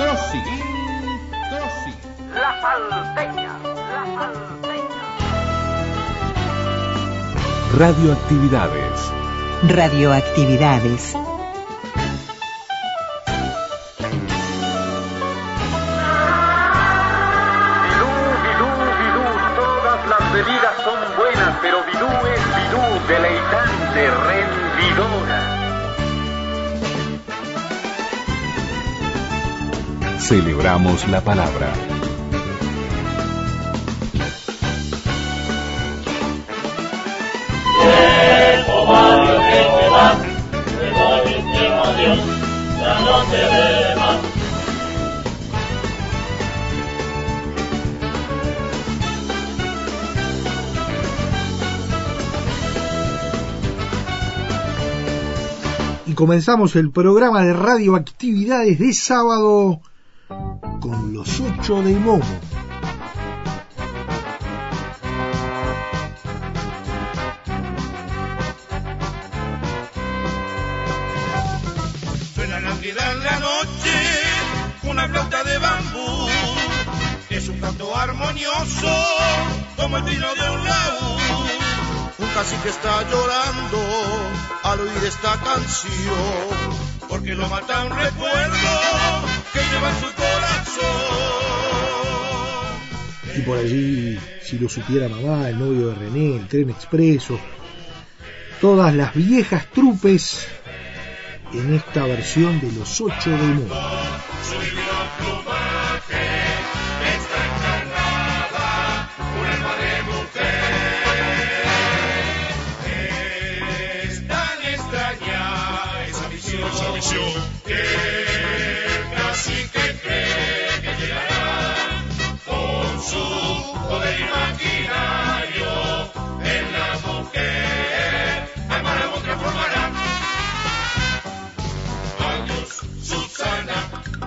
Introsi. La salteña, la salteña. Radioactividades. Radioactividades. Celebramos la palabra. Y comenzamos el programa de radioactividades de sábado con los ocho de Momo. Suena la en la noche, una flauta de bambú. Es un canto armonioso, como el vino de un laúd. Un cacique está llorando al oír esta canción, porque lo mata un recuerdo que lleva en su corazón. Y por allí, si lo supiera mamá, el novio de René, el tren expreso, todas las viejas trupes en esta versión de los ocho de Momo. Poder imaginario en la mujer. Maravón transformará. Adiós, Susana,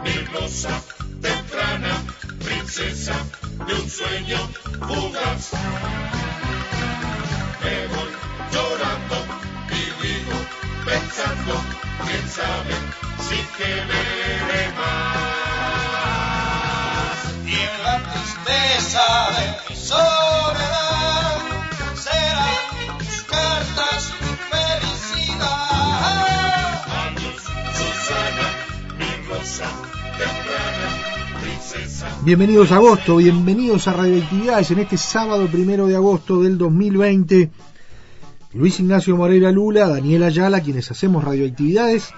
mi rosa temprana, princesa de un sueño fugaz. Me voy llorando y vivo pensando, quién sabe si que veré más. Mi serán Susana, mi temprana. Bienvenidos a agosto, bienvenidos a Radioactividades en este sábado primero de agosto del 2020. Luis Ignacio Moreira Lula, Daniela Ayala, quienes hacemos radioactividades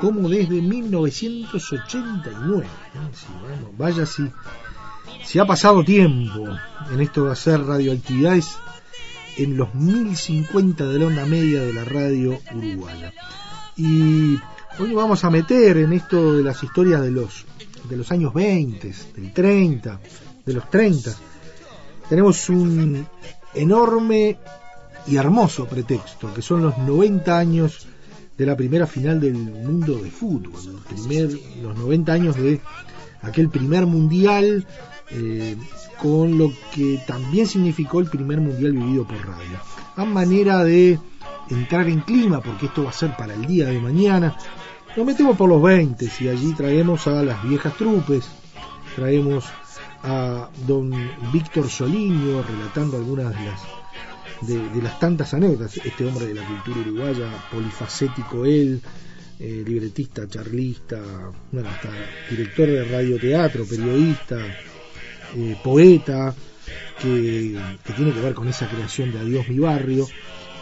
como desde 1989. ¿no? Sí, bueno, vaya si, si ha pasado tiempo en esto de hacer radioactividades en los 1050 de la onda media de la radio uruguaya. Y hoy vamos a meter en esto de las historias de los, de los años 20, del 30, de los 30. Tenemos un enorme y hermoso pretexto, que son los 90 años de la primera final del mundo de fútbol, primer, los 90 años de aquel primer mundial, eh, con lo que también significó el primer mundial vivido por radio. A manera de entrar en clima, porque esto va a ser para el día de mañana, nos metemos por los 20 y allí traemos a las viejas trupes, traemos a don Víctor Soliño relatando algunas de las de, las tantas anécdotas, este hombre de la cultura uruguaya, polifacético él, eh, libretista, charlista, bueno, hasta director de radioteatro, periodista, eh, poeta, que, tiene que ver con esa creación de Adiós mi barrio.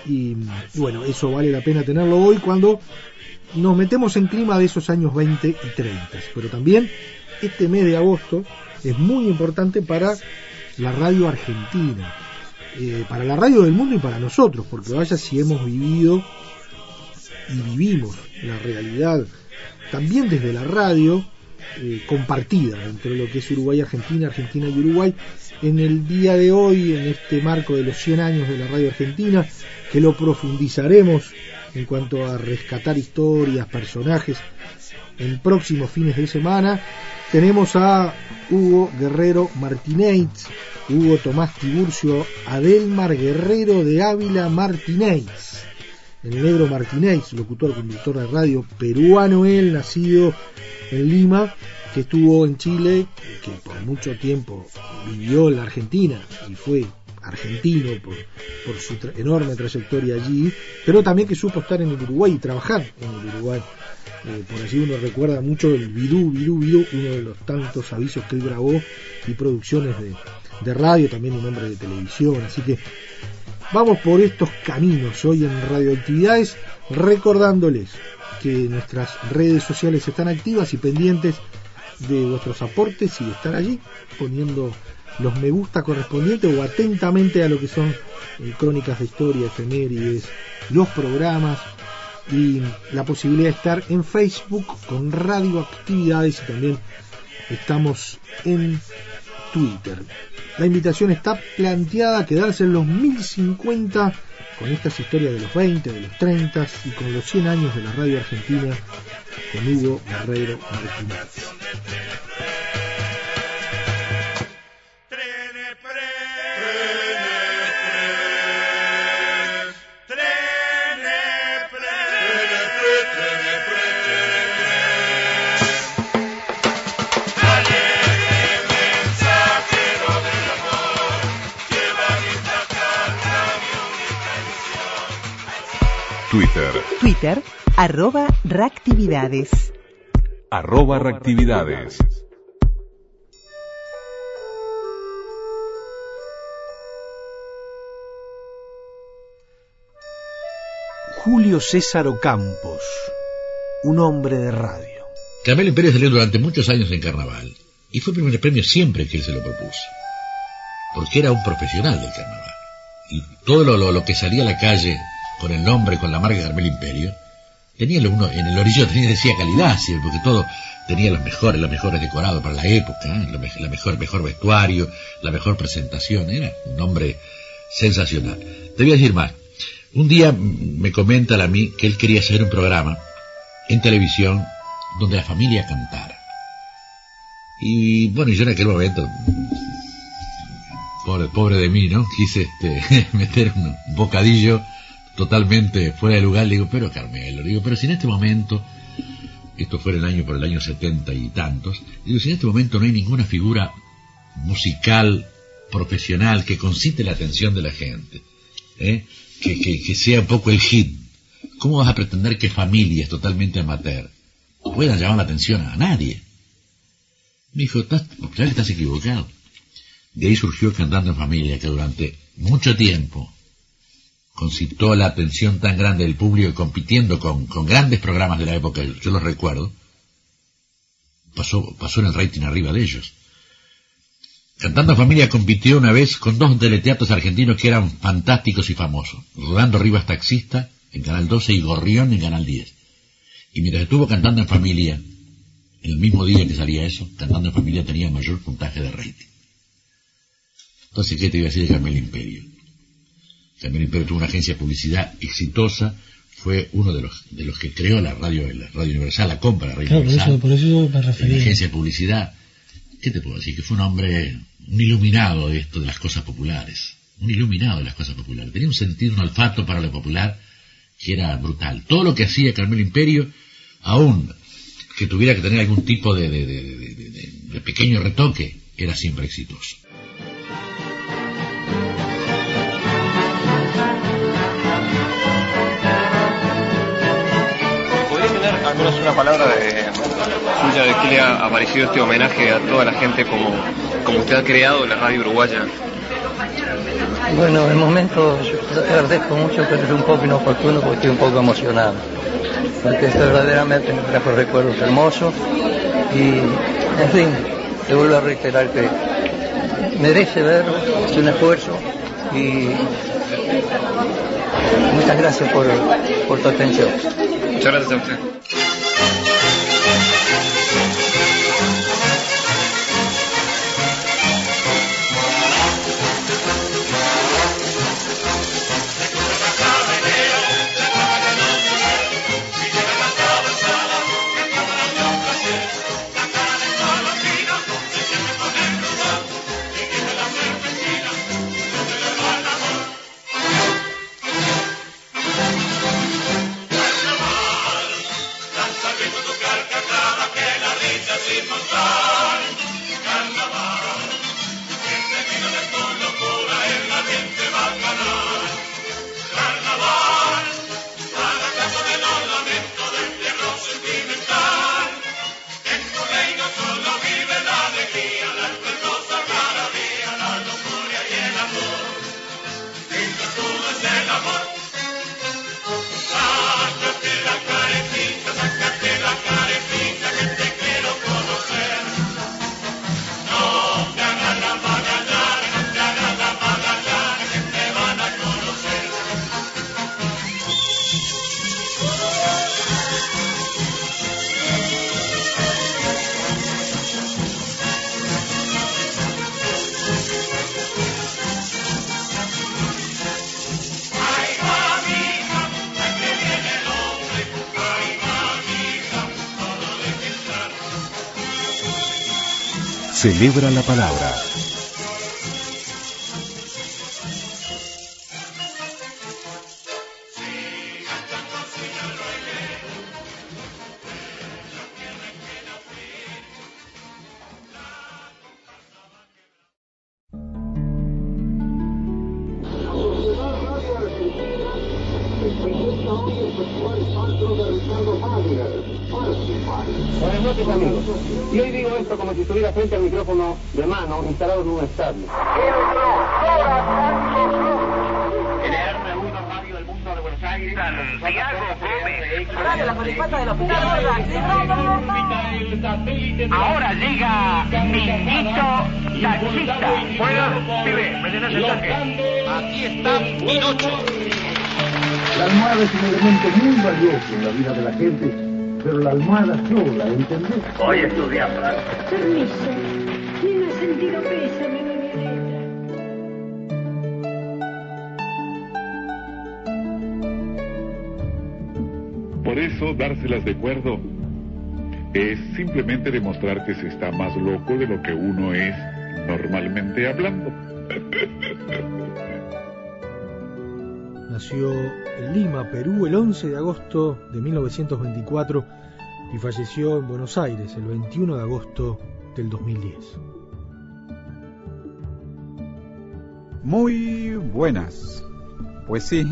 Y, y bueno, eso vale la pena tenerlo hoy cuando nos metemos en clima de esos años 20 y 30. Pero también este mes de agosto es muy importante para la radio argentina, eh, para la radio del mundo y para nosotros, porque vaya si hemos vivido y vivimos la realidad también desde la radio, eh, compartida entre lo que es Uruguay, Argentina, Argentina y Uruguay. En el día de hoy, en este marco de los 100 años de la radio argentina, que lo profundizaremos en cuanto a rescatar historias, personajes, en próximos fines de semana, tenemos a Hugo Guerrero Martínez, Hugo Tomás Tiburcio, Adelmar Guerrero de Ávila Martínez, el negro Martínez, locutor, conductor de radio peruano, él nacido en Lima, que estuvo en Chile, que por mucho tiempo vivió en la Argentina y fue argentino por, por su enorme trayectoria allí, pero también que supo estar en el Uruguay y trabajar en el Uruguay. Eh, por allí uno recuerda mucho el Bidú, Bidú, Bidú, uno de los tantos avisos que él grabó y producciones de, de radio, también un hombre de televisión, así que vamos por estos caminos hoy en Radioactividades, recordándoles que nuestras redes sociales están activas y pendientes de vuestros aportes y estar allí poniendo los me gusta correspondientes o atentamente a lo que son eh, crónicas de historia, efemérides, los programas y la posibilidad de estar en Facebook con radioactividades y también estamos en Twitter. La invitación está planteada a quedarse en los 1050 con estas historias de los 20, de los 30 y con los 100 años de la radio argentina con Hugo Guerrero Martínez. Twitter. Twitter, arroba reactividades. Arroba reactividades. Julio César Ocampos, un hombre de radio. Carmelo Pérez salió durante muchos años en carnaval y fue primer premio siempre que él se lo propuso, porque era un profesional del carnaval. Y todo lo, lo, lo que salía a la calle con el nombre, con la marca Carmelo Imperio, tenía uno, en el orillo tenía, decía calidad, ¿sí? porque todo tenía los mejores, los mejores decorados para la época, ¿eh? la mejor, mejor vestuario, la mejor presentación, era un nombre sensacional. Te voy a decir más. Un día me comenta a mí que él quería hacer un programa en televisión donde la familia cantara. Y bueno, yo en aquel momento, pobre, pobre de mí, ¿no? Quise este, meter un bocadillo totalmente fuera de lugar. Le digo, pero Carmelo, le digo, pero si en este momento, esto fue el año por el año setenta y tantos, digo, si en este momento no hay ninguna figura musical profesional que concite la atención de la gente, ¿eh? que, que, sea un poco el hit. ¿Cómo vas a pretender que familias totalmente amateur puedan llamar la atención a nadie? Me dijo, ¿estás, que estás equivocado. De ahí surgió Cantando en Familia, que durante mucho tiempo concitó la atención tan grande del público compitiendo con, grandes programas de la época, yo los recuerdo, pasó, pasó en el rating arriba de ellos. Cantando Familia compitió una vez con dos teleteatros argentinos que eran fantásticos y famosos. Rolando Rivas Taxista en Canal 12 y Gorrión en Canal 10. Y mientras estuvo Cantando en Familia, el mismo día que salía eso, Cantando en Familia tenía mayor puntaje de rating. Entonces, ¿qué te iba a decir de Carmelo Imperio? Carmelo Imperio tuvo una agencia de publicidad exitosa, fue uno de los, de los que creó la radio, la radio universal, la compra la radio claro, universal. Por eso, por eso me refería. La agencia de publicidad. ¿Qué te puedo decir? Que fue un hombre un iluminado de esto de las cosas populares, un iluminado de las cosas populares. Tenía un sentido, un olfato para lo popular que era brutal. Todo lo que hacía Carmelo Imperio, aún que tuviera que tener algún tipo de, de, de, de pequeño retoque, era siempre exitoso. Una palabra de suya de qué le ha parecido este homenaje a toda la gente como, como usted ha creado la radio uruguaya? Bueno, de momento yo te agradezco mucho, pero es un poco inoportuno porque estoy un poco emocionado. Porque esto verdaderamente me trajo recuerdos hermosos y, en fin, te vuelvo a reiterar que merece verlo, es un esfuerzo y muchas gracias por, por tu atención. Muchas gracias a usted. Celebra la palabra. Gente, pero la almohada sola, ¿entendés? Hoy estudiamos. Permiso. Tiene el sentido pésame de Violeta. Por eso, dárselas de cuerdo es simplemente demostrar que se está más loco de lo que uno es normalmente hablando. Nació en Lima, Perú, el 11 de agosto de 1924 y falleció en Buenos Aires el 21 de agosto del 2010. Muy buenas. Pues sí,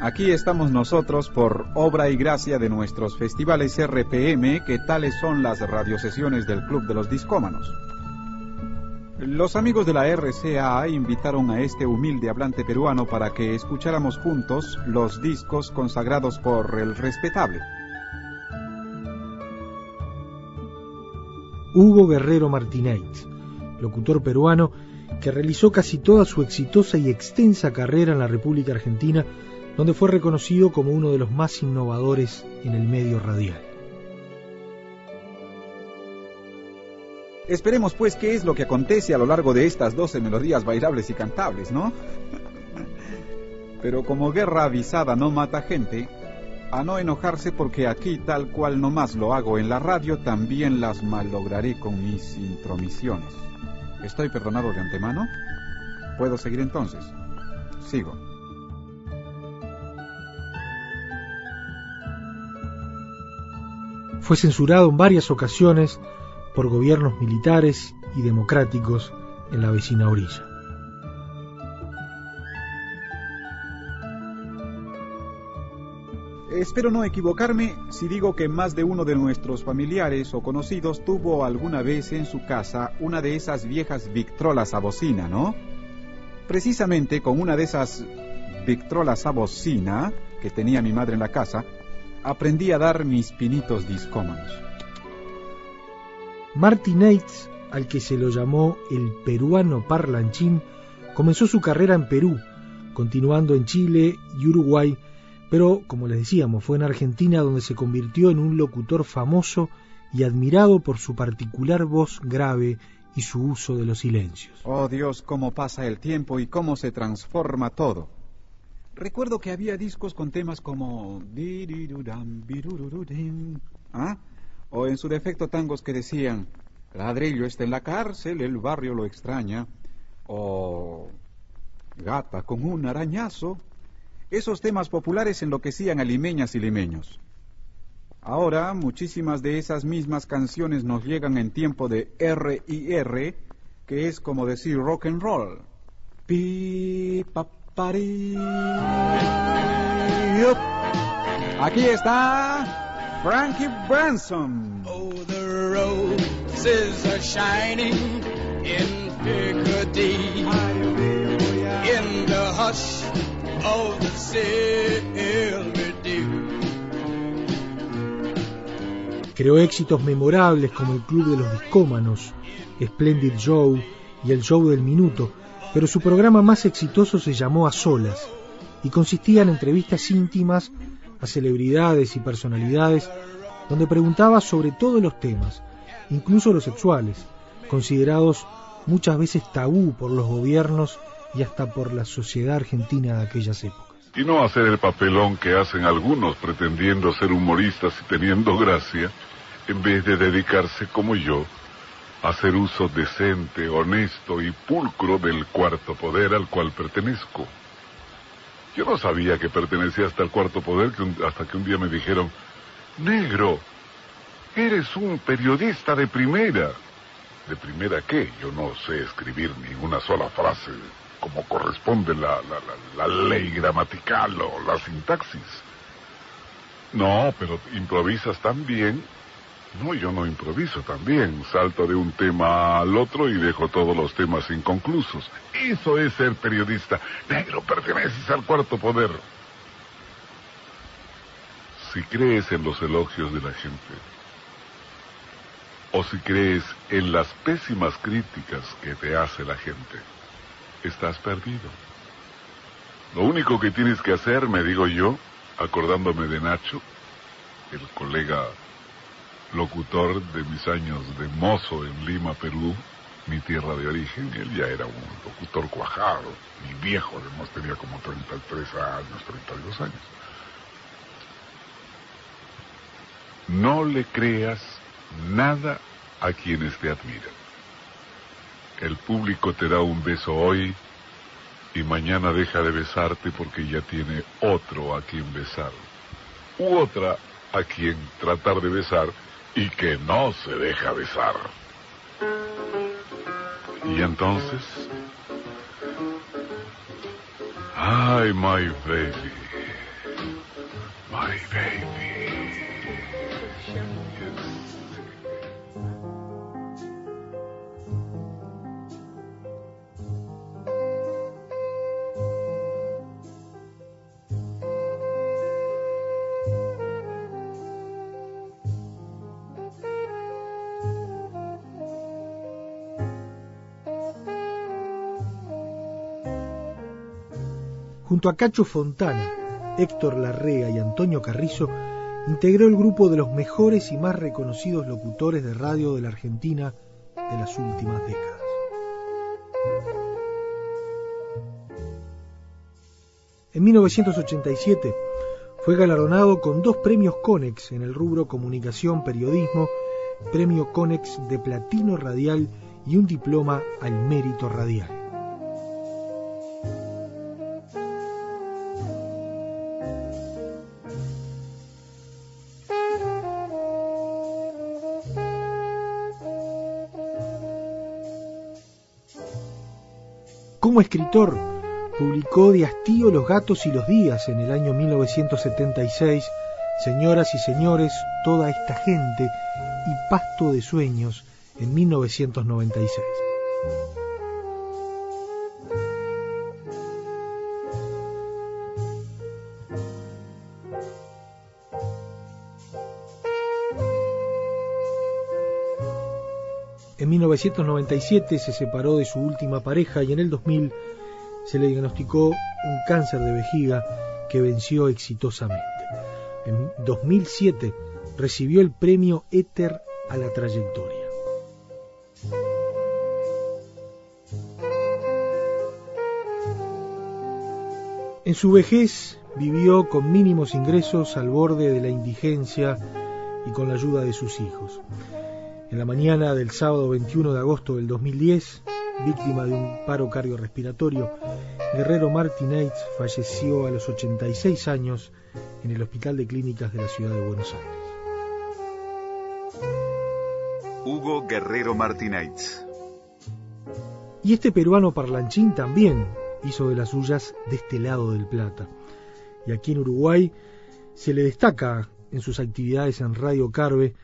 aquí estamos nosotros por obra y gracia de nuestros festivales RPM, que tales son las radiosesiones del Club de los Discómanos. Los amigos de la RCA invitaron a este humilde hablante peruano para que escucháramos juntos los discos consagrados por el respetable. Hugo Guerrero Martínez, locutor peruano que realizó casi toda su exitosa y extensa carrera en la República Argentina, donde fue reconocido como uno de los más innovadores en el medio radial. Esperemos pues qué es lo que acontece a lo largo de estas 12 melodías bailables y cantables, ¿no? Pero como guerra avisada no mata gente, a no enojarse porque aquí tal cual nomás lo hago en la radio, también las malograré con mis intromisiones. ¿Estoy perdonado de antemano? ¿Puedo seguir entonces? Sigo. Fue censurado en varias ocasiones por gobiernos militares y democráticos en la vecina orilla. Espero no equivocarme si digo que más de uno de nuestros familiares o conocidos tuvo alguna vez en su casa una de esas viejas Victrolas a bocina, ¿no? Precisamente con una de esas Victrolas a bocina que tenía mi madre en la casa, aprendí a dar mis pinitos discómanos. Martínez, al que se lo llamó el peruano parlanchín, comenzó su carrera en Perú, continuando en Chile y Uruguay, pero, como les decíamos, fue en Argentina donde se convirtió en un locutor famoso y admirado por su particular voz grave y su uso de los silencios. Oh Dios, cómo pasa el tiempo y cómo se transforma todo. Recuerdo que había discos con temas como... O en su defecto tangos que decían... Ladrillo está en la cárcel, el barrio lo extraña. O... Gata con un arañazo. Esos temas populares enloquecían a limeñas y limeños. Ahora, muchísimas de esas mismas canciones nos llegan en tiempo de R y R, que es como decir rock and roll. Pi, pa. Aquí está Frankie Branson. Oh, the roses are shining in Piccadilly. In the hush of the silver dew. Creó éxitos memorables como el Club de los Discómanos, Splendid Joe y el Show del Minuto, pero su programa más exitoso se llamó A Solas y consistía en entrevistas íntimas a celebridades y personalidades donde preguntaba sobre todos los temas, incluso los sexuales, considerados muchas veces tabú por los gobiernos y hasta por la sociedad argentina de aquellas épocas. Y no hacer el papelón que hacen algunos pretendiendo ser humoristas y teniendo gracia, en vez de dedicarse como yo a hacer uso decente, honesto y pulcro del cuarto poder al cual pertenezco. Yo no sabía que pertenecía hasta el cuarto poder que un- hasta que un día me dijeron, negro, eres un periodista de primera. ¿De primera qué? Yo no sé escribir ni una sola frase como corresponde la, la, la, la ley gramatical o la sintaxis. No, pero improvisas tan bien. No, yo no improviso tan bien. Salto de un tema al otro y dejo todos los temas inconclusos. Eso es ser periodista. Negro, perteneces al cuarto poder. Si crees en los elogios de la gente, o si crees en las pésimas críticas que te hace la gente, estás perdido. Lo único que tienes que hacer, me digo yo, acordándome de Nacho, el colega locutor de mis años de mozo en Lima, Perú, mi tierra de origen, él ya era un locutor cuajado y viejo, además tenía como 33 años, 32 años. No le creas nada a quienes te admiran. El público te da un beso hoy y mañana deja de besarte porque ya tiene otro a quien besar. U otra a quien tratar de besar y que no se deja besar. Y entonces... Ay, my baby. My baby. Junto a Cacho Fontana, Héctor Larrea y Antonio Carrizo, integró el grupo de los mejores y más reconocidos locutores de radio de la Argentina de las últimas décadas. En 1987 fue galardonado con dos premios Conex en el rubro Comunicación Periodismo, premio Conex de Platino Radial y un diploma al Mérito Radial. Escritor, publicó De hastío los gatos y los días en el año 1976, Señoras y señores, toda esta gente y Pasto de sueños en 1996. 1997 se separó de su última pareja y en el 2000 se le diagnosticó un cáncer de vejiga que venció exitosamente. En 2007 recibió el premio Éter a la trayectoria. En su vejez vivió con mínimos ingresos al borde de la indigencia y con la ayuda de sus hijos. En la mañana del sábado 21 de agosto del 2010, víctima de un paro cardiorrespiratorio, Guerrero Martínez falleció a los 86 años en el Hospital de Clínicas de la Ciudad de Buenos Aires. Hugo Guerrero Martínez. Y este peruano parlanchín también hizo de las suyas de este lado del Plata. Y aquí en Uruguay se le destaca en sus actividades en Radio Carve,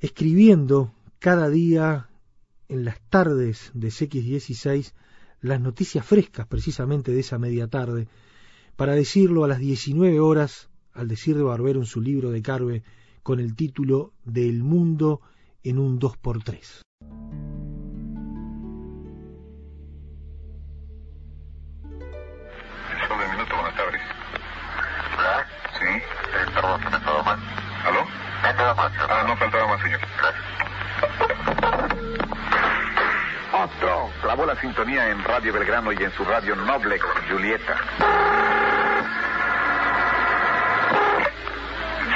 escribiendo cada día en las tardes de CX16 las noticias frescas precisamente de esa media tarde, para decirlo a las 19 horas, al decir de Barbero en su libro de Carve, con el título de El mundo en un 2x3. Solo un minuto, buenas tardes. Sí, eh, perdón, me faltaba más. ¿Aló? Faltaba más. Ah, no faltaba más, señor. Otro. Clavó la sintonía en Radio Belgrano y en su radio Noble, Julieta.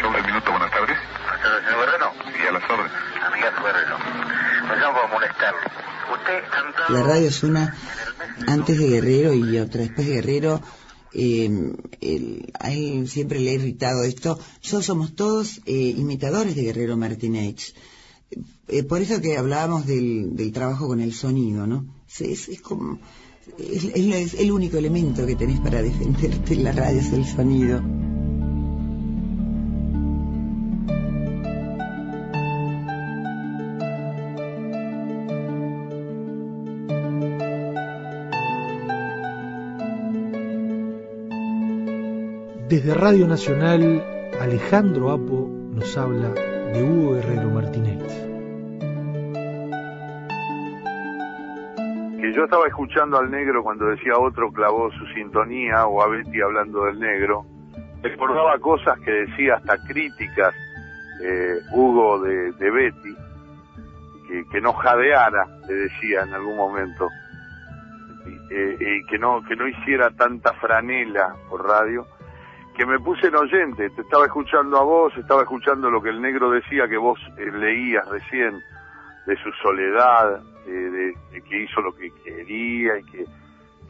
Solo un minuto, buenas tardes. Señor Guerrero, Y a las órdenes. amiga Guerrero, me llamo a molestarlo. Usted cantaba... La radio es una antes de Guerrero y otra después de Guerrero. Eh, el- a él siempre le ha irritado esto. Yo somos todos eh, imitadores de Guerrero Martínez. Eh, por eso que hablábamos del, trabajo con el sonido, ¿no? Es el único elemento que tenés para defenderte en la radio es el sonido. Desde Radio Nacional, Alejandro Apo nos habla Hugo Guerrero Martínez. que yo estaba escuchando al negro cuando decía otro clavó su sintonía o a Betty hablando del negro, recordaba cosas que decía hasta críticas eh, Hugo de, Betty, que, no jadeara, le decía en algún momento, y, eh, y que no que no hiciera tanta franela por radio, que me puse en oyente, te estaba escuchando a vos, estaba escuchando lo que el negro decía que vos eh, leías recién de su soledad, eh, de, que hizo lo que quería y que,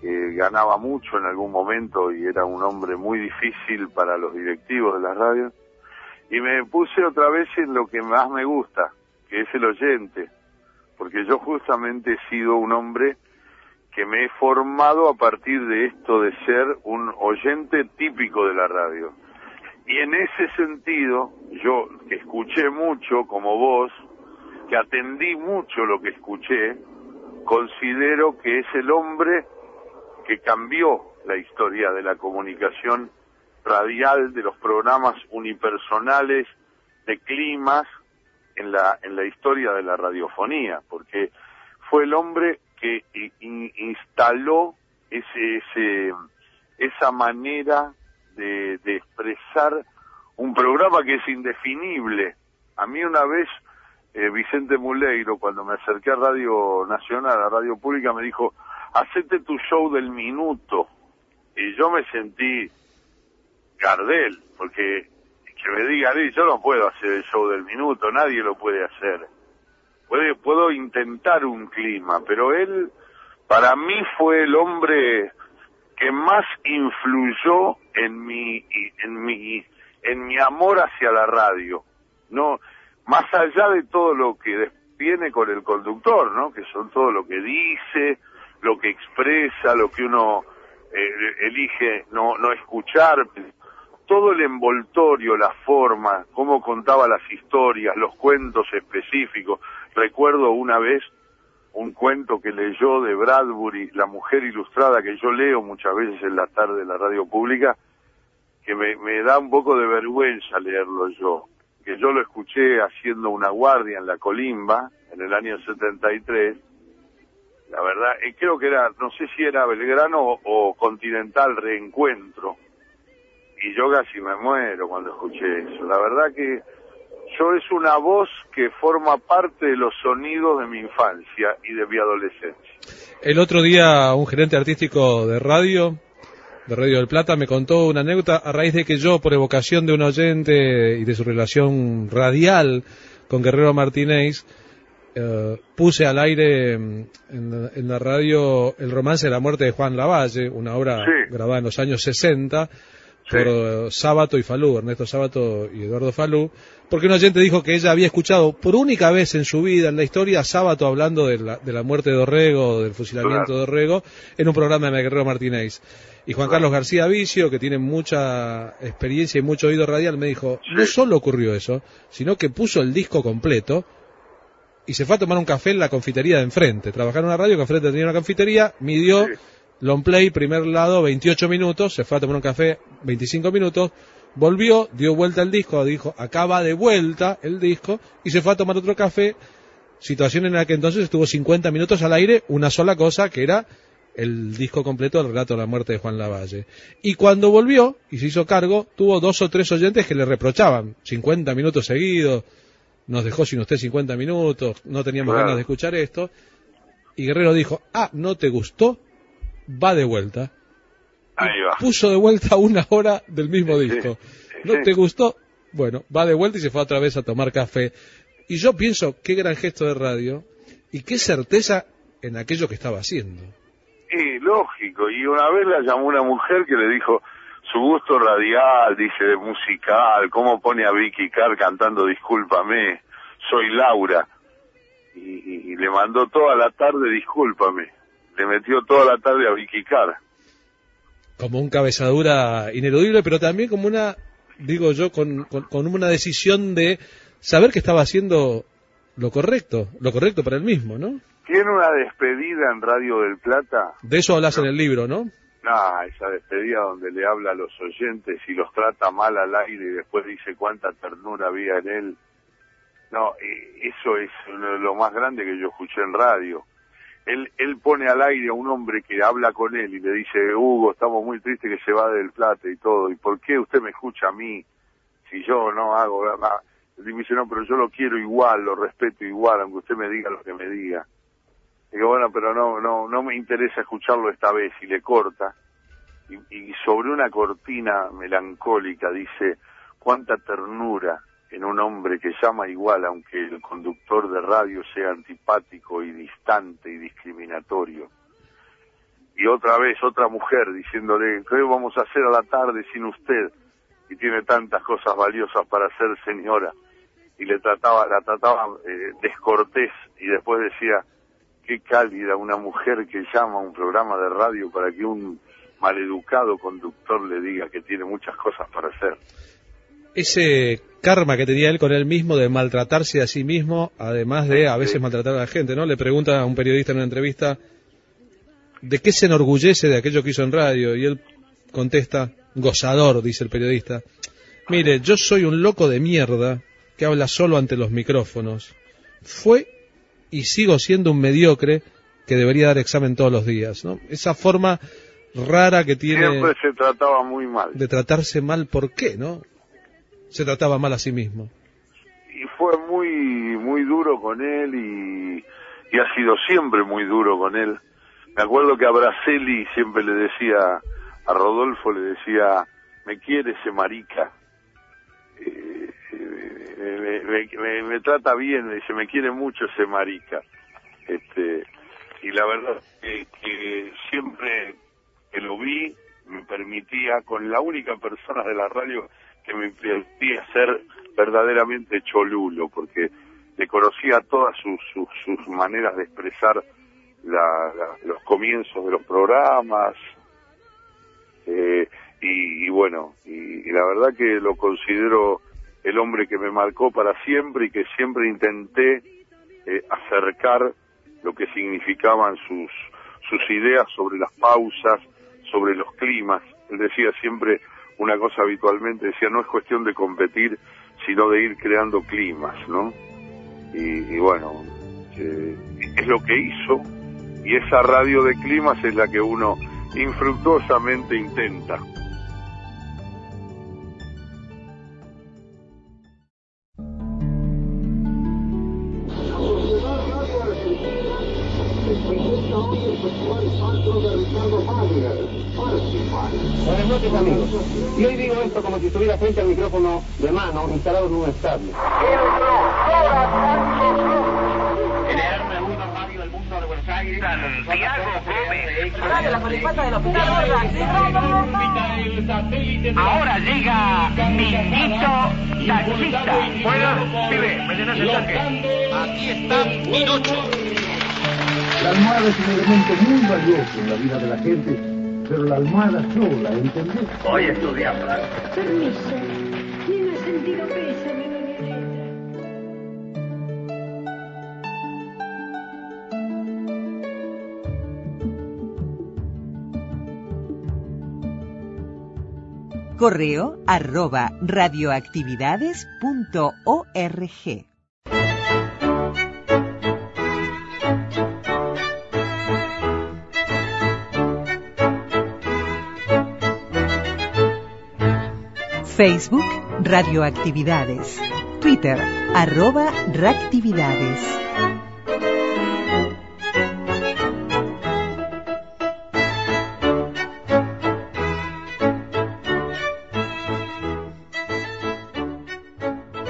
que ganaba mucho en algún momento y era un hombre muy difícil para los directivos de la radio. Y me puse otra vez en lo que más me gusta, que es el oyente, porque yo justamente he sido un hombre que me he formado a partir de esto de ser un oyente típico de la radio. Y en ese sentido, yo que escuché mucho como vos, que atendí mucho lo que escuché, considero que es el hombre que cambió la historia de la comunicación radial, de los programas unipersonales, de climas, en la, en la historia de la radiofonía, porque fue el hombre que i- in- instaló ese, ese, esa manera de, de expresar un programa que es indefinible. A mí una vez eh, Vicente Muleiro, cuando me acerqué a Radio Nacional, a Radio Pública, me dijo, hacete tu show del minuto. Y yo me sentí Gardel, porque que me diga, "Lee, yo no puedo hacer el show del minuto, nadie lo puede hacer. Puede, puedo intentar un clima, pero él, para mí, fue el hombre que más influyó en mi, en mi, en mi amor hacia la radio. No, más allá de todo lo que viene con el conductor, ¿no? Que son todo lo que dice, lo que expresa, lo que uno eh, elige no, no escuchar, todo el envoltorio, la forma, cómo contaba las historias, los cuentos específicos. Recuerdo una vez un cuento que leyó de Bradbury, La mujer ilustrada, que yo leo muchas veces en la tarde en la radio pública, que me, me da un poco de vergüenza leerlo yo, que yo lo escuché haciendo una guardia en la Colimba en el año 73. La verdad, eh, creo que era, no sé si era Belgrano o, o Continental Reencuentro. Y yo casi me muero cuando escuché eso. La verdad que yo es una voz que forma parte de los sonidos de mi infancia y de mi adolescencia. El otro día un gerente artístico de radio, de Radio del Plata, me contó una anécdota a raíz de que yo, por evocación de un oyente y de su relación radial con Guerrero Martínez, eh, puse al aire mm, en, la- en la radio El romance de la muerte de Juan Lavalle, una obra grabada en los años 60 por eh, Sábato y Falú, Ernesto Sábato y Eduardo Falú, porque un oyente dijo que ella había escuchado por única vez en su vida, en la historia, a Sábato hablando de la, de la muerte de Orrego, del fusilamiento de Orrego, en un programa de Guerrero Martínez. Y Juan Carlos García Vicio, que tiene mucha experiencia y mucho oído radial, me dijo, no solo ocurrió eso, sino que puso el disco completo y se fue a tomar un café en la confitería de enfrente. Trabajaba en una radio que enfrente tenía una confitería, midió long play, primer lado, 28 minutos, se fue a tomar un café, 25 minutos, volvió, dio vuelta el disco, dijo, acaba de vuelta el disco, y se fue a tomar otro café, situación en la que entonces estuvo 50 minutos al aire, una sola cosa, que era el disco completo del relato de la muerte de Juan Lavalle. Y cuando volvió y se hizo cargo, tuvo dos o tres oyentes que le reprochaban, 50 minutos seguidos, nos dejó sin usted 50 minutos, no teníamos Claro. ganas de escuchar esto. Y Guerrero dijo, ah, ¿no te gustó? Va de vuelta. Ahí va. Puso de vuelta una hora del mismo disco. ¿No sí. te gustó? Bueno, va de vuelta y se fue otra vez a tomar café. Y yo pienso, qué gran gesto de radio y qué certeza en aquello que estaba haciendo. Y lógico, y una vez la llamó una mujer que le dijo su gusto radial, dice, de musical, cómo pone a Vicky Carr cantando Discúlpame, soy Laura. Y, y- y le mandó toda la tarde Discúlpame. Le metió toda la tarde a Vicky Carr. Como un cabezadura ineludible, pero también como una, digo yo, con, con- con una decisión de saber que estaba haciendo lo correcto, lo correcto para él mismo, ¿no? Tiene una despedida en Radio del Plata. De eso hablas en el libro, ¿no? Ah, esa despedida donde le habla a los oyentes y los trata mal al aire y después dice cuánta ternura había en él. No, eh, eso es uno de lo más grande que yo escuché en radio. Él, él pone al aire a un hombre que habla con él y le dice, Hugo, estamos muy tristes que se va del plata y todo. ¿Y por qué usted me escucha a mí si yo no hago me dice, no, pero yo lo quiero igual, lo respeto igual, aunque usted me diga lo que me diga. Digo, bueno, pero no, no, no me interesa escucharlo esta vez y le corta. Y sobre una cortina melancólica dice, cuánta ternura en un hombre que llama igual aunque el conductor de radio sea antipático y distante y discriminatorio. Y otra vez otra mujer diciéndole, ¿qué vamos a hacer a la tarde sin usted? Y tiene tantas cosas valiosas para hacer señora. Y le trataba, la trataba eh, descortés y después decía, qué cálida una mujer que llama a un programa de radio para que un maleducado conductor le diga que tiene muchas cosas para hacer. Ese karma que tenía él con él mismo de maltratarse a sí mismo, además de a veces maltratar a la gente, ¿no? Le pregunta a un periodista en una entrevista, ¿de qué se enorgullece de aquello que hizo en radio? Y él contesta, gozador, dice el periodista. Mire, yo soy un loco de mierda que habla solo ante los micrófonos. Fue y sigo siendo un mediocre que debería dar examen todos los días, ¿no? Esa forma rara que tiene Siempre se trataba muy mal. de tratarse mal, ¿por qué, no? Se trataba mal a sí mismo. Y fue muy, muy duro con él y, ha sido siempre muy duro con él. Me acuerdo que a Braceli siempre le decía, a Rodolfo le decía, me quiere ese marica. Eh, eh, me, me- me- me trata bien, dice, me quiere mucho ese marica. Este, y la verdad que, que siempre que lo vi me permitía, con la única persona de la radio que me permitía ser verdaderamente cholulo, porque le conocía todas sus, sus, maneras de expresar la- los comienzos de los programas, eh, y, y bueno, y, y la verdad que lo considero el hombre que me marcó para siempre y que siempre intenté eh, acercar lo que significaban sus, sus ideas sobre las pausas, sobre los climas. Él decía siempre una cosa habitualmente, decía, no es cuestión de competir, sino de ir creando climas, ¿no? Y, y bueno, eh, es lo que hizo, y esa radio de climas es la que uno infructuosamente intenta. Buenas noches amigos. Y hoy digo esto como si estuviera frente al micrófono de mano instalado en un estadio. Radio La Colipata del Hospital Gorda. Ahora llega Minito Taxista. Bueno, pibe, me llenas el tanque. Aquí está Pinocho. La almohada es un elemento muy valioso en la vida de la gente, pero la almohada sola, ¿entendés? Voy a estudiar, Permiso. Ni me he sentido pésame, doña Letra. Correo arroba radioactividades.org Facebook, Radioactividades. Twitter, arroba Reactividades.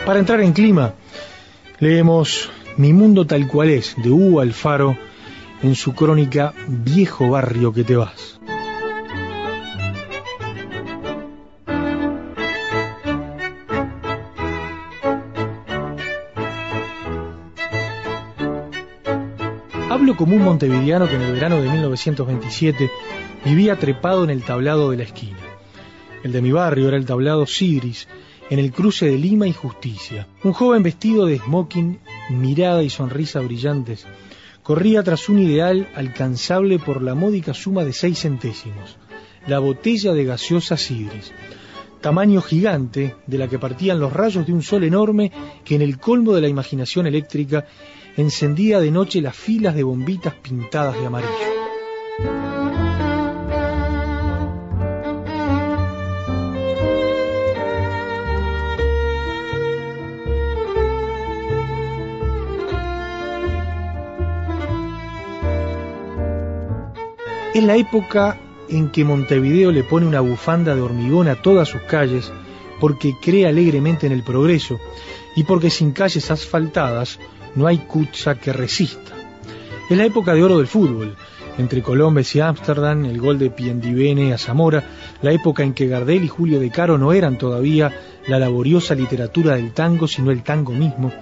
Para entrar en clima, leemos Mi mundo tal cual es, de Hugo Alfaro, en su crónica Viejo barrio que te vas. pueblo común montevideano que en el verano de 1927 vivía trepado en el tablado de la esquina. El de mi barrio era el tablado Sidris, en el cruce de Lima y Justicia. Un joven vestido de smoking, mirada y sonrisa brillantes, corría tras un ideal alcanzable por la módica suma de seis centésimos, la botella de gaseosa Sidris, tamaño gigante de la que partían los rayos de un sol enorme que en el colmo de la imaginación eléctrica encendía de noche las filas de bombitas pintadas de amarillo. Es la época en que Montevideo le pone una bufanda de hormigón a todas sus calles porque cree alegremente en el progreso y porque sin calles asfaltadas no hay cucha que resista. Es la época de oro del fútbol, entre Colombes y Ámsterdam, el gol de Piendivene a Zamora, la época en que Gardel y Julio De Caro no eran todavía la laboriosa literatura del tango, sino el tango mismo,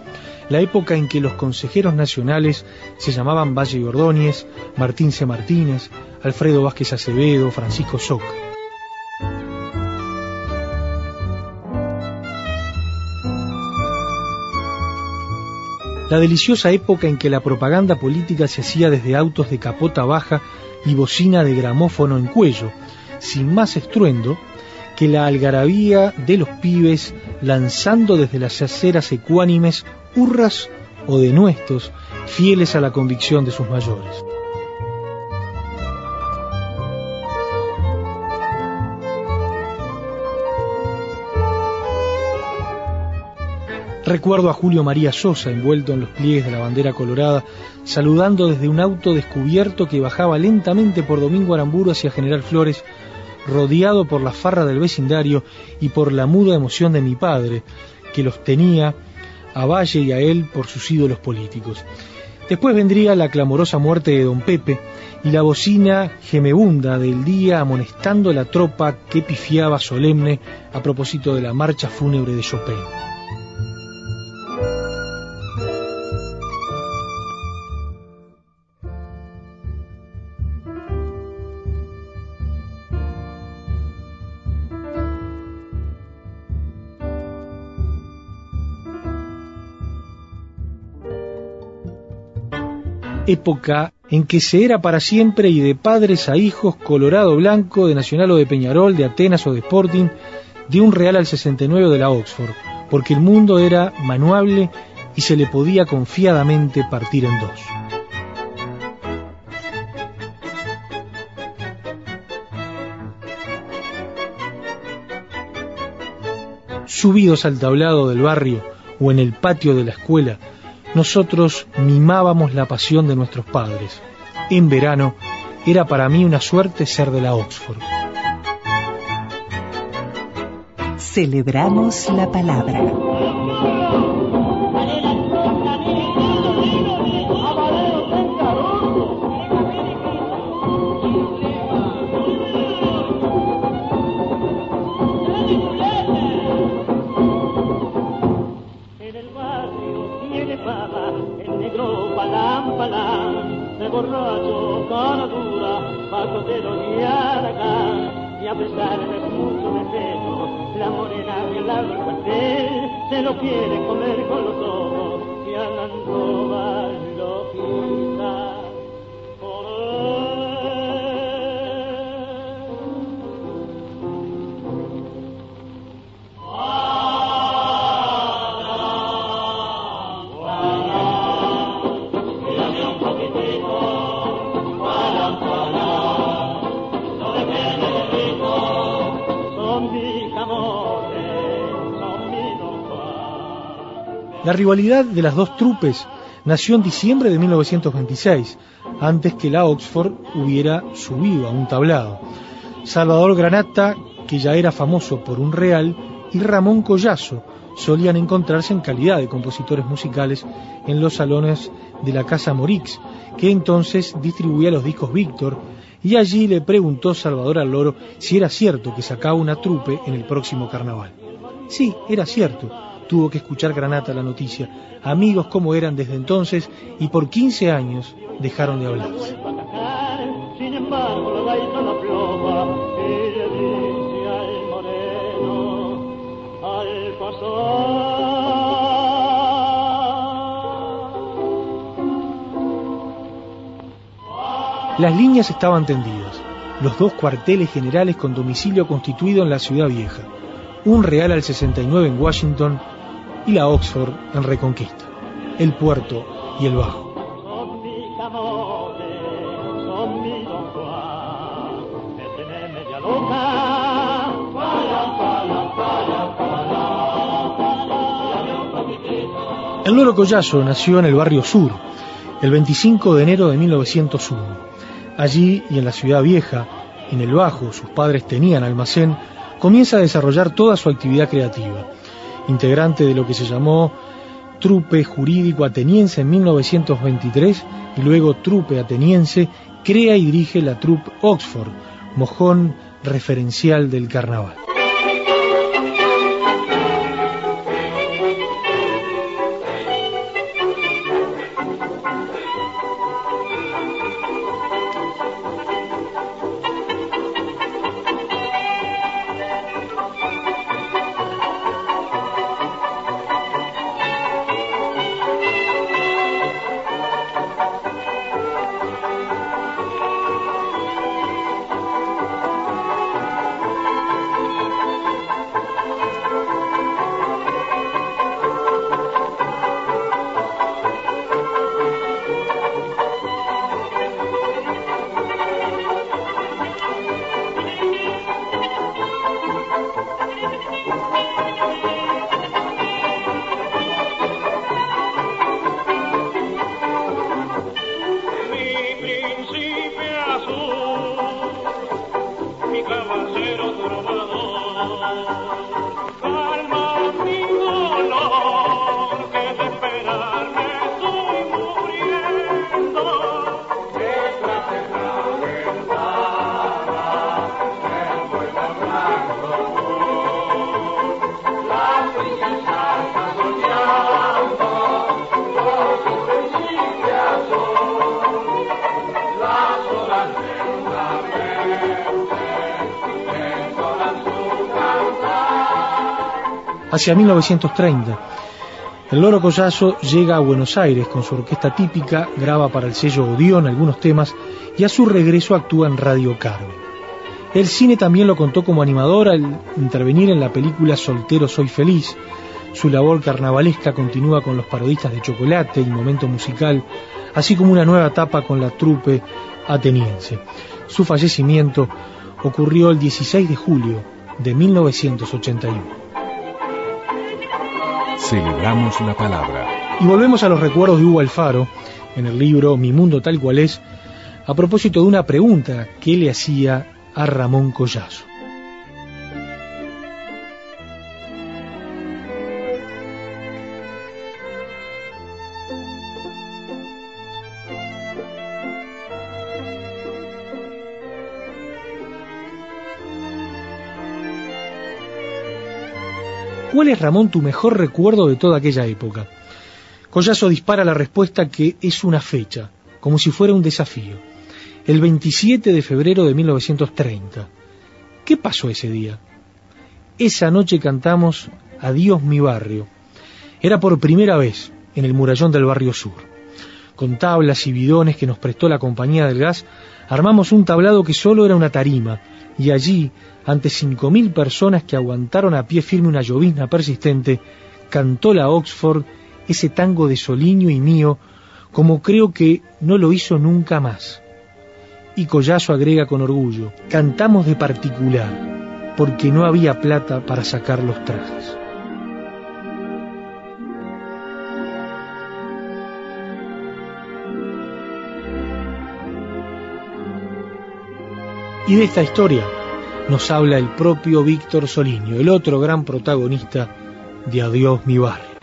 la época en que los consejeros nacionales se llamaban Valle y Ordóñez, Martín C. Martínez, Alfredo Vázquez Acevedo, Francisco Soca. la deliciosa época en que la propaganda política se hacía desde autos de capota baja y bocina de gramófono en cuello, sin más estruendo que la algarabía de los pibes lanzando desde las aceras ecuánimes hurras o denuestos fieles a la convicción de sus mayores. Recuerdo a Julio María Sosa envuelto en los pliegues de la bandera colorada, saludando desde un auto descubierto que bajaba lentamente por Domingo Aramburu hacia General Flores, rodeado por la farra del vecindario y por la muda emoción de mi padre, que los tenía a Valle y a él por sus ídolos políticos. Después vendría la clamorosa muerte de don Pepe y la bocina gemebunda del día amonestando a la tropa que pifiaba solemne a propósito de la marcha fúnebre de Chopin. época en que se era para siempre y de padres a hijos, colorado blanco, de Nacional o de Peñarol, de Atenas o de Sporting, de un Real al 69 de la Oxford, porque el mundo era manuable y se le podía confiadamente partir en dos. Subidos al tablado del barrio o en el patio de la escuela, nosotros mimábamos la pasión de nuestros padres. En verano era para mí una suerte ser de la Oxford. Celebramos la palabra. La rivalidad de las dos trupes nació en diciembre de 1926, antes que la Oxford hubiera subido a un tablado. Salvador Granata, que ya era famoso por un real, y Ramón Collazo solían encontrarse en calidad de compositores musicales en los salones de la Casa Morix, que entonces distribuía los discos Víctor, y allí le preguntó Salvador al Loro si era cierto que sacaba una trupe en el próximo carnaval. Sí, era cierto, tuvo que escuchar Granata la noticia, amigos como eran desde entonces y por 15 años dejaron de hablarse. Las líneas estaban tendidas, los dos cuarteles generales con domicilio constituido en la ciudad vieja, un real al 69 en Washington y la Oxford en Reconquista, el puerto y el bajo. El Loro Collazo nació en el barrio Sur, el 25 de enero de 1901. Allí y en la ciudad vieja, en el Bajo, sus padres tenían almacén, comienza a desarrollar toda su actividad creativa. Integrante de lo que se llamó Trupe Jurídico Ateniense en 1923 y luego Trupe Ateniense, crea y dirige la Trupe Oxford, mojón referencial del carnaval. Hacia 1930, el Loro Collazo llega a Buenos Aires con su orquesta típica, graba para el sello Odeón algunos temas y a su regreso actúa en Radio Carmen. El cine también lo contó como animador al intervenir en la película Soltero Soy Feliz. Su labor carnavalesca continúa con los parodistas de Chocolate y Momento Musical, así como una nueva etapa con la trupe ateniense. Su fallecimiento ocurrió el 16 de julio de 1981. Celebramos la palabra. Y volvemos a los recuerdos de Hugo Alfaro en el libro Mi Mundo Tal Cual Es, a propósito de una pregunta que le hacía a Ramón Collazo. ¿Cuál es, Ramón, tu mejor recuerdo de toda aquella época? Collazo dispara la respuesta que es una fecha, como si fuera un desafío. El 27 de febrero de 1930. ¿Qué pasó ese día? Esa noche cantamos Adiós mi barrio. Era por primera vez en el murallón del barrio sur. Con tablas y bidones que nos prestó la compañía del gas, armamos un tablado que solo era una tarima, y allí, ante 5.000 personas que aguantaron a pie firme una llovizna persistente, cantó la Oxford ese tango de Soliño y mío, como creo que no lo hizo nunca más. Y Collazo agrega con orgullo, cantamos de particular, porque no había plata para sacar los trajes. Y de esta historia nos habla el propio Víctor Soliño, el otro gran protagonista de Adiós mi barrio.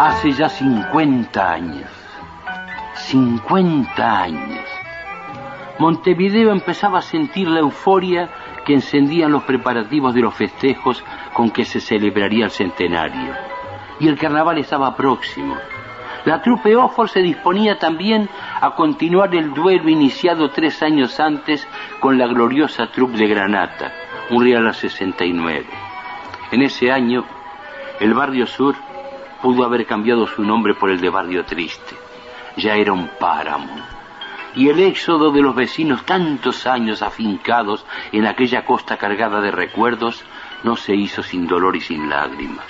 Hace ya 50 años, 50 años, Montevideo empezaba a sentir la euforia que encendían los preparativos de los festejos con que se celebraría el centenario. Y el carnaval estaba próximo. La trupe Ofor se disponía también a continuar el duelo iniciado tres años antes con la gloriosa trupe de Granata, un real a 69. En ese año, el barrio sur pudo haber cambiado su nombre por el de barrio triste. Ya era un páramo. Y el éxodo de los vecinos tantos años afincados en aquella costa cargada de recuerdos no se hizo sin dolor y sin lágrimas.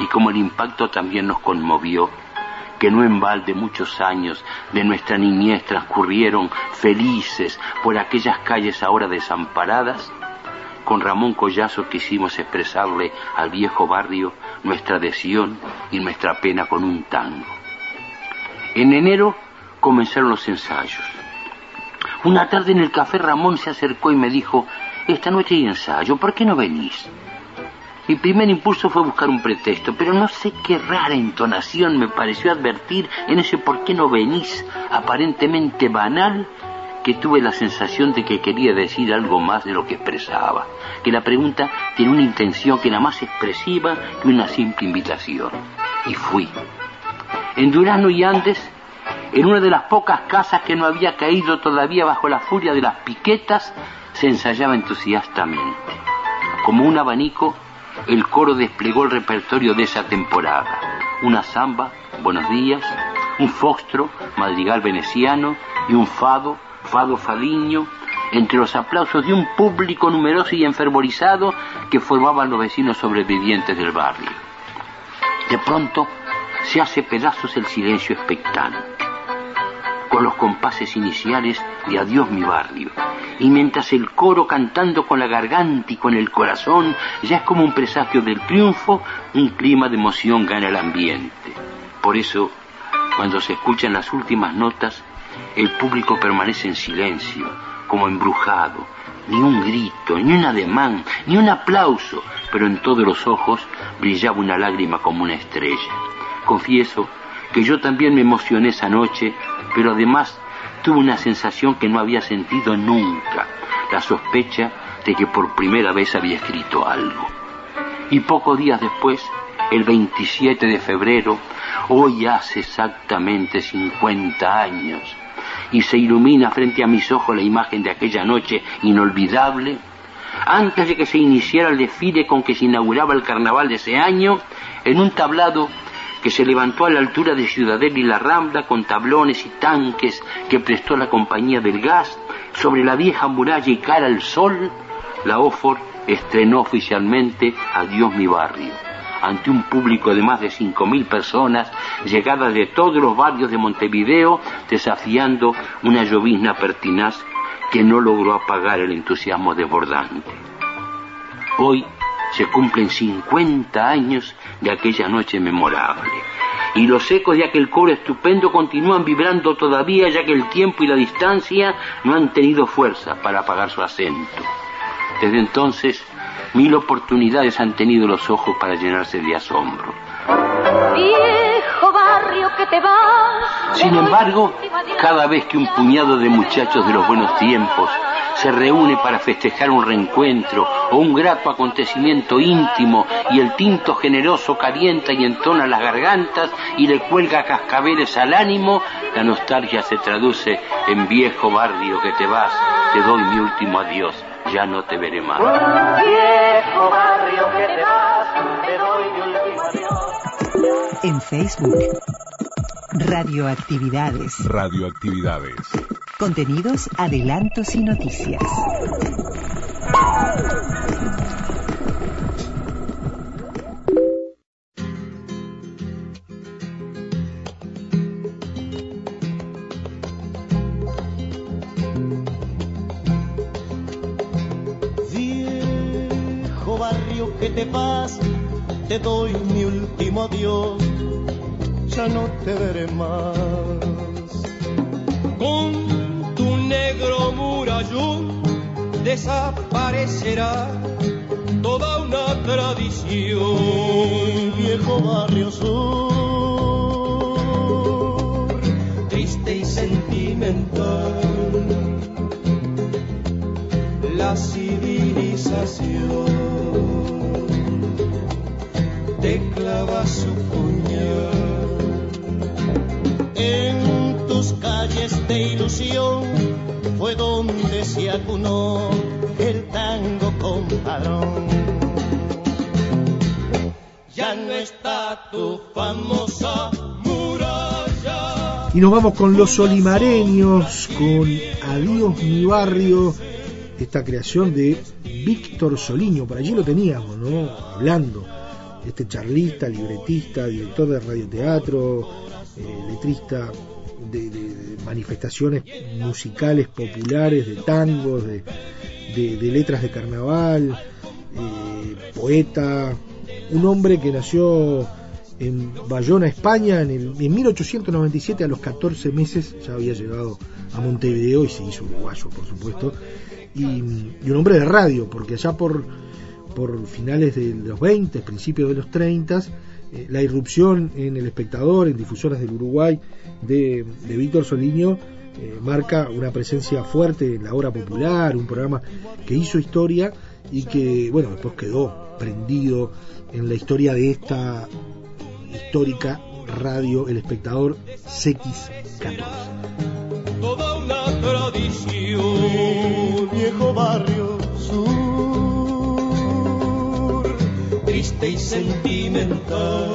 Y como el impacto también nos conmovió, que no en balde muchos años de nuestra niñez transcurrieron felices por aquellas calles ahora desamparadas, con Ramón Collazo quisimos expresarle al viejo barrio nuestra adhesión y nuestra pena con un tango. En enero comenzaron los ensayos. Una tarde en el café Ramón se acercó y me dijo, esta noche hay ensayo, ¿por qué no venís? Mi primer impulso fue buscar un pretexto, pero no sé qué rara entonación me pareció advertir en ese por qué no venís aparentemente banal que tuve la sensación de que quería decir algo más de lo que expresaba, que la pregunta tiene una intención que era más expresiva que una simple invitación. Y fui. En Durano y Andes, en una de las pocas casas que no había caído todavía bajo la furia de las piquetas, se ensayaba entusiastamente. Como un abanico, el coro desplegó el repertorio de esa temporada. Una samba, Buenos días, un fostro, Madrigal veneciano, y un fado, Fado Fadiño, entre los aplausos de un público numeroso y enfervorizado que formaban los vecinos sobrevivientes del barrio. De pronto se hace pedazos el silencio expectante con los compases iniciales de Adiós mi barrio. Y mientras el coro cantando con la garganta y con el corazón ya es como un presagio del triunfo, un clima de emoción gana el ambiente. Por eso, cuando se escuchan las últimas notas, el público permanece en silencio, como embrujado. Ni un grito, ni un ademán, ni un aplauso, pero en todos los ojos brillaba una lágrima como una estrella. Confieso que yo también me emocioné esa noche, pero además tuve una sensación que no había sentido nunca, la sospecha de que por primera vez había escrito algo. Y pocos días después, el 27 de febrero, hoy hace exactamente 50 años, y se ilumina frente a mis ojos la imagen de aquella noche inolvidable, antes de que se iniciara el desfile con que se inauguraba el carnaval de ese año, en un tablado que se levantó a la altura de Ciudadela y la Rambla con tablones y tanques que prestó la compañía del gas, sobre la vieja muralla y cara al sol, la OFOR estrenó oficialmente Adiós mi barrio, ante un público de más de 5.000 personas, llegadas de todos los barrios de Montevideo, desafiando una llovizna pertinaz que no logró apagar el entusiasmo desbordante. Hoy se cumplen 50 años de aquella noche memorable. Y los ecos de aquel coro estupendo continúan vibrando todavía ya que el tiempo y la distancia no han tenido fuerza para apagar su acento. Desde entonces, mil oportunidades han tenido los ojos para llenarse de asombro. Viejo barrio que te vas. Sin embargo, cada vez que un puñado de muchachos de los buenos tiempos se reúne para festejar un reencuentro o un grato acontecimiento íntimo y el tinto generoso calienta y entona las gargantas y le cuelga cascabeles al ánimo, la nostalgia se traduce en viejo barrio que te vas, te doy mi último adiós, ya no te veré más. Viejo barrio que te vas, te doy mi último adiós. En Facebook. Radioactividades. Radioactividades. Contenidos, adelantos y noticias. Y nos vamos con los olimareños, con Adiós mi barrio, esta creación de Víctor Soliño, por allí lo teníamos, ¿no? Hablando, este charlista, libretista, director de radioteatro, eh, letrista de, manifestaciones musicales populares, de tangos, de letras de carnaval, eh, poeta, un hombre que nació en Bayona, España, en, el, en 1897, a los 14 meses, ya había llegado a Montevideo y se hizo uruguayo, por supuesto, y, un hombre de radio, porque allá por, por finales de los 20, principios de los 30, eh, la irrupción en el espectador, en difusoras del Uruguay, de, de Víctor Soliño, eh, marca una presencia fuerte en la hora popular, un programa que hizo historia y que, bueno, después quedó prendido en la historia de esta histórica radio El Espectador CX14. Toda una tradición, viejo barrio sur, triste y sentimental.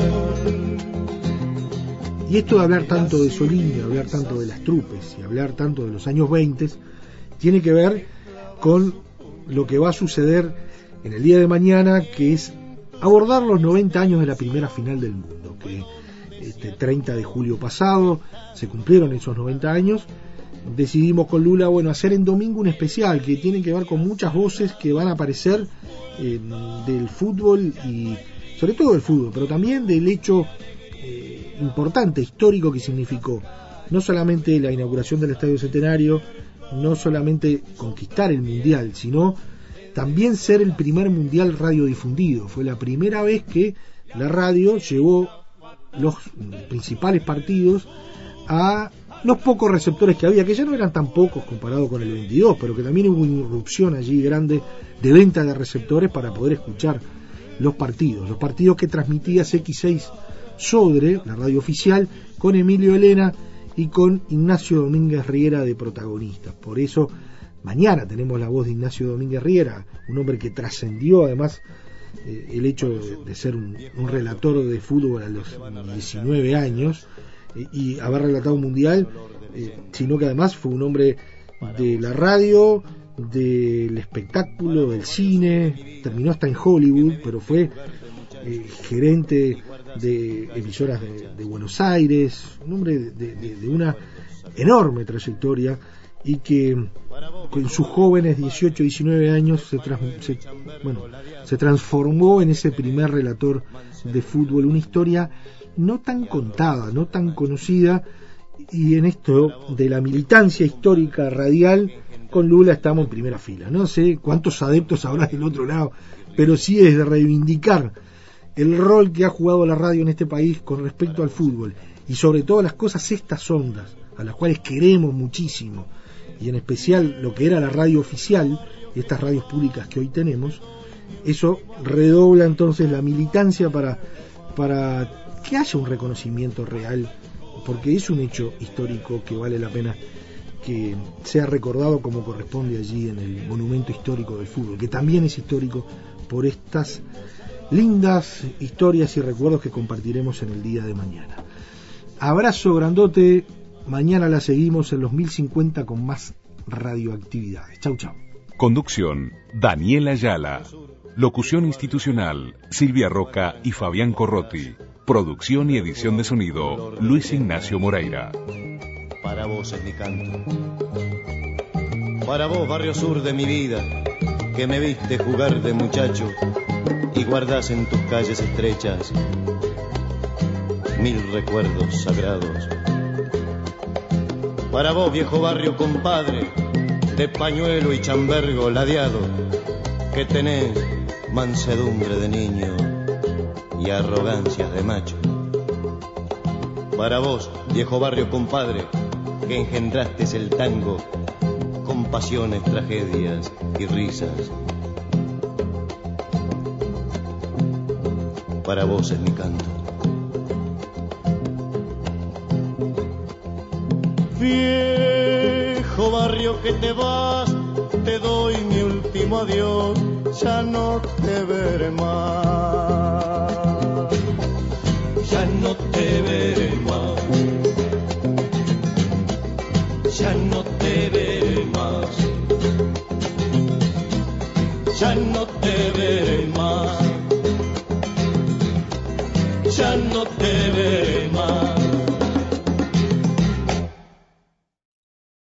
Y esto de hablar tanto de Soliño, hablar tanto de las trupes y hablar tanto de los años 20, tiene que ver con lo que va a suceder en el día de mañana, que es abordar los 90 años de la primera final del mundo, que este 30 de julio pasado se cumplieron esos 90 años. Decidimos con Lula, bueno, hacer en domingo un especial que tiene que ver con muchas voces que van a aparecer del fútbol y sobre todo del fútbol, pero también del hecho eh, importante, histórico que significó no solamente la inauguración del Estadio Centenario, no solamente conquistar el Mundial, sino también ser el primer Mundial radiodifundido. Fue la primera vez que la radio llevó los principales partidos a los pocos receptores que había, que ya no eran tan pocos comparado con el 22, pero que también hubo una irrupción allí grande de venta de receptores para poder escuchar los partidos, los partidos que transmitía X6 Sodre, la radio oficial, con Emilio Elena y con Ignacio Domínguez Riera de protagonistas. Por eso, mañana tenemos la voz de Ignacio Domínguez Riera, un hombre que trascendió además eh, el hecho de, ser un, relator de fútbol a los 19 años eh, y haber relatado un mundial, eh, sino que además fue un hombre de la radio, del espectáculo, del cine, terminó hasta en Hollywood, pero fue gerente de emisoras de, Buenos Aires, un hombre de, una enorme trayectoria y que en sus jóvenes 18 19 años se, bueno, se transformó en ese primer relator de fútbol, una historia no tan contada, no tan conocida y en esto de la militancia histórica radial con Lula estamos en primera fila. No sé cuántos adeptos habrá del otro lado, pero sí es de reivindicar el rol que ha jugado la radio en este país con respecto al fútbol y sobre todas las cosas estas ondas a las cuales queremos muchísimo y en especial lo que era la radio oficial estas radios públicas que hoy tenemos eso redobla entonces la militancia para para que haya un reconocimiento real porque es un hecho histórico que vale la pena que sea recordado como corresponde allí en el monumento histórico del fútbol que también es histórico por estas lindas historias y recuerdos que compartiremos en el día de mañana. Abrazo grandote, mañana la seguimos en los 1050 con más radioactividades. Chau, chau. Conducción, Daniela Ayala. Locución institucional, Silvia Roca y Fabián Corrotti. Producción y edición de sonido, Luis Ignacio Moreira. Para vos es mi canto. Para vos, barrio sur de mi vida, que me viste jugar de muchacho y guardas en tus calles estrechas mil recuerdos sagrados. Para vos, viejo barrio compadre, de pañuelo y chambergo ladeado, que tenés mansedumbre de niño y arrogancias de macho. Para vos, viejo barrio compadre, que engendraste el tango con pasiones, tragedias y risas. Para vos es mi canto. Viejo barrio que te vas, te doy mi último adiós, ya no te veré más. Ya no te veré más. Ya no te veré más. Ya no te veré más. Ya no te veré más.